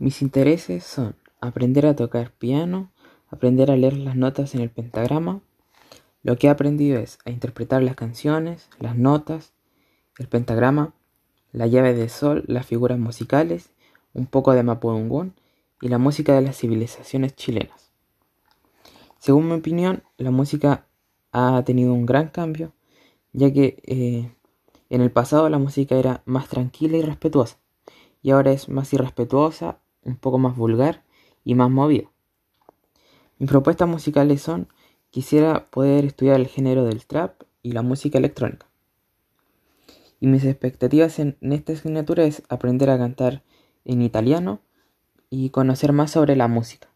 Mis intereses son aprender a tocar piano, aprender a leer las notas en el pentagrama. Lo que he aprendido es a interpretar las canciones, las notas, el pentagrama, la llave de sol, las figuras musicales, un poco de Mapudungun y la música de las civilizaciones chilenas. Según mi opinión, la música ha tenido un gran cambio, ya que eh, en el pasado la música era más tranquila y respetuosa, y ahora es más irrespetuosa, un poco más vulgar y más movida. Mis propuestas musicales son, quisiera poder estudiar el género del trap y la música electrónica. Y mis expectativas en, esta asignatura es aprender a cantar en italiano y conocer más sobre la música.